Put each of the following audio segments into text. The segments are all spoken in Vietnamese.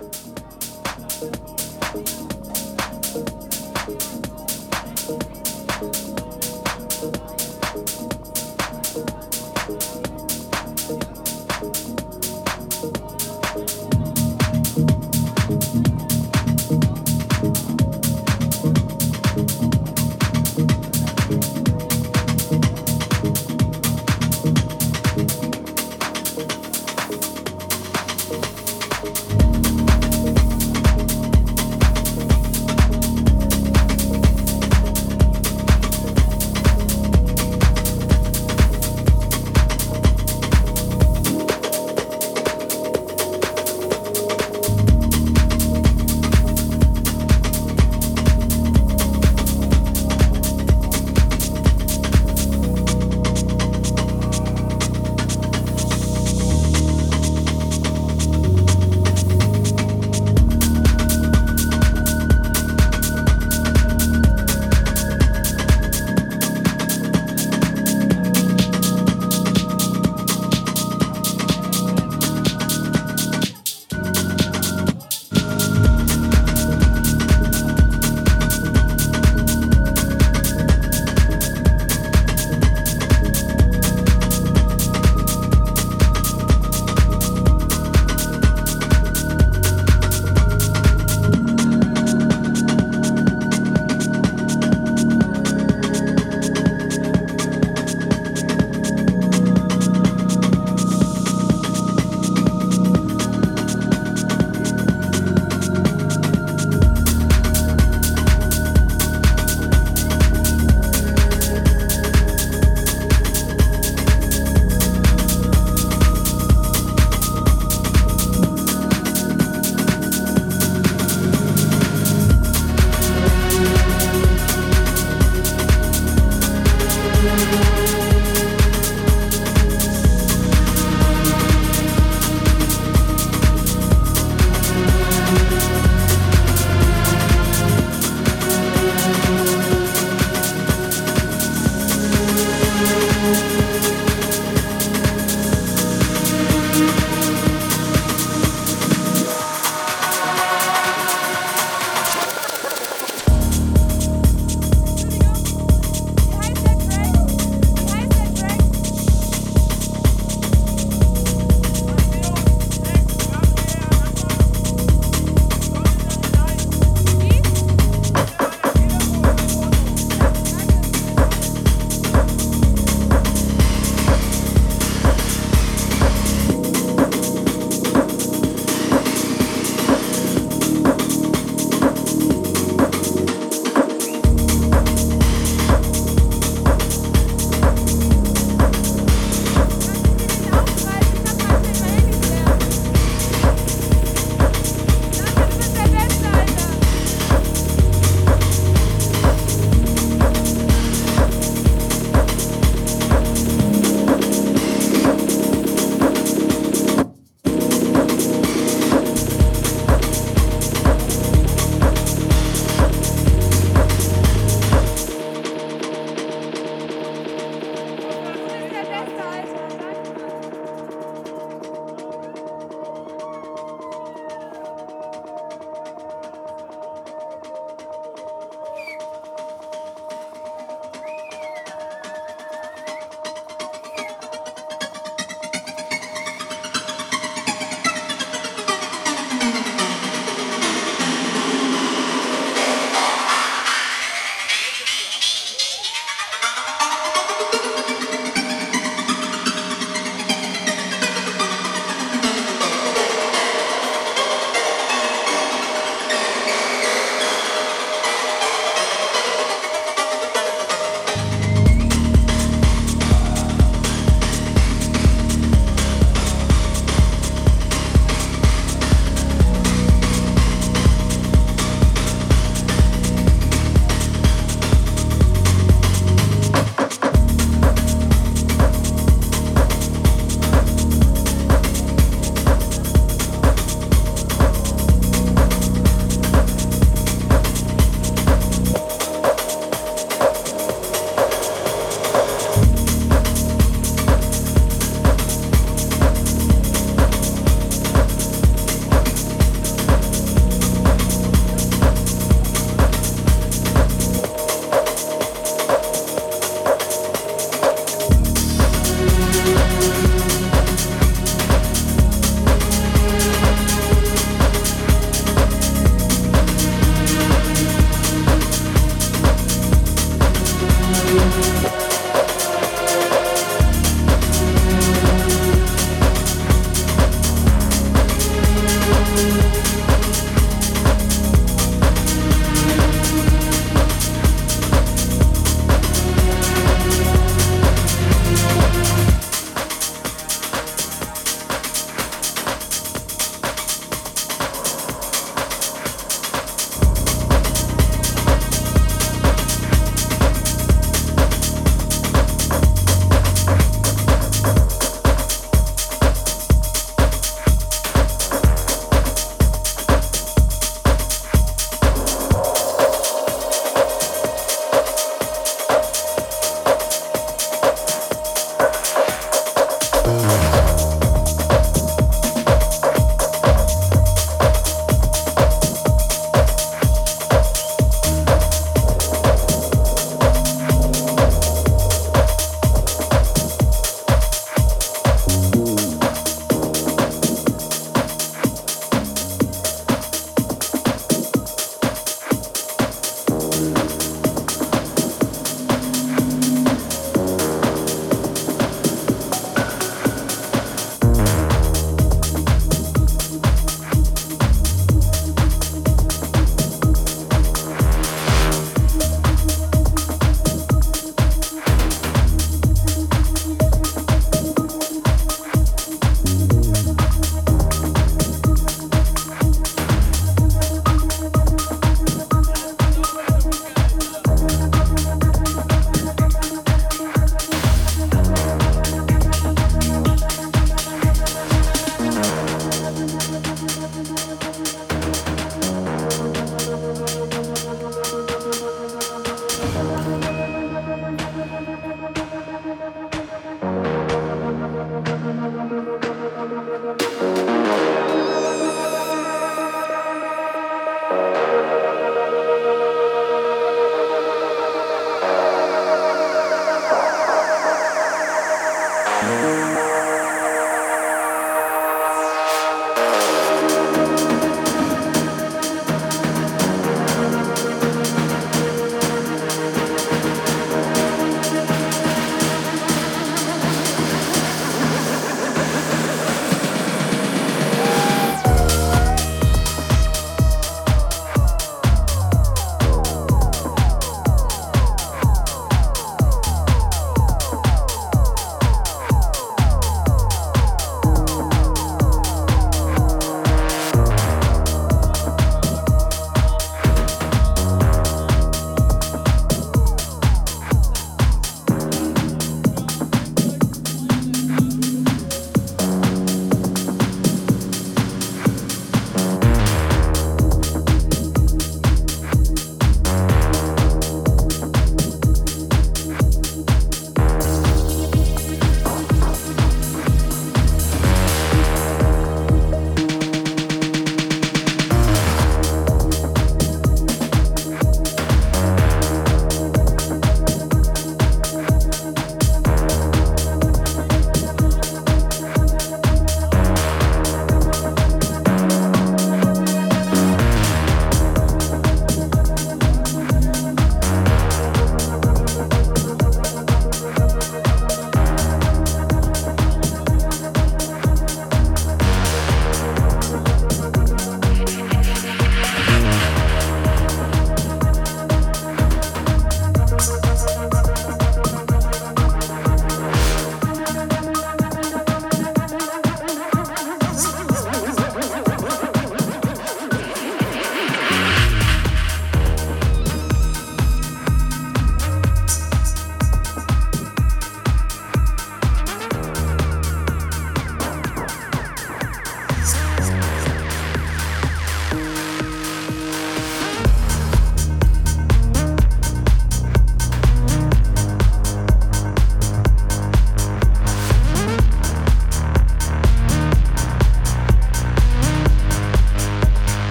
you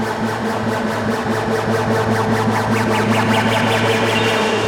Thank you.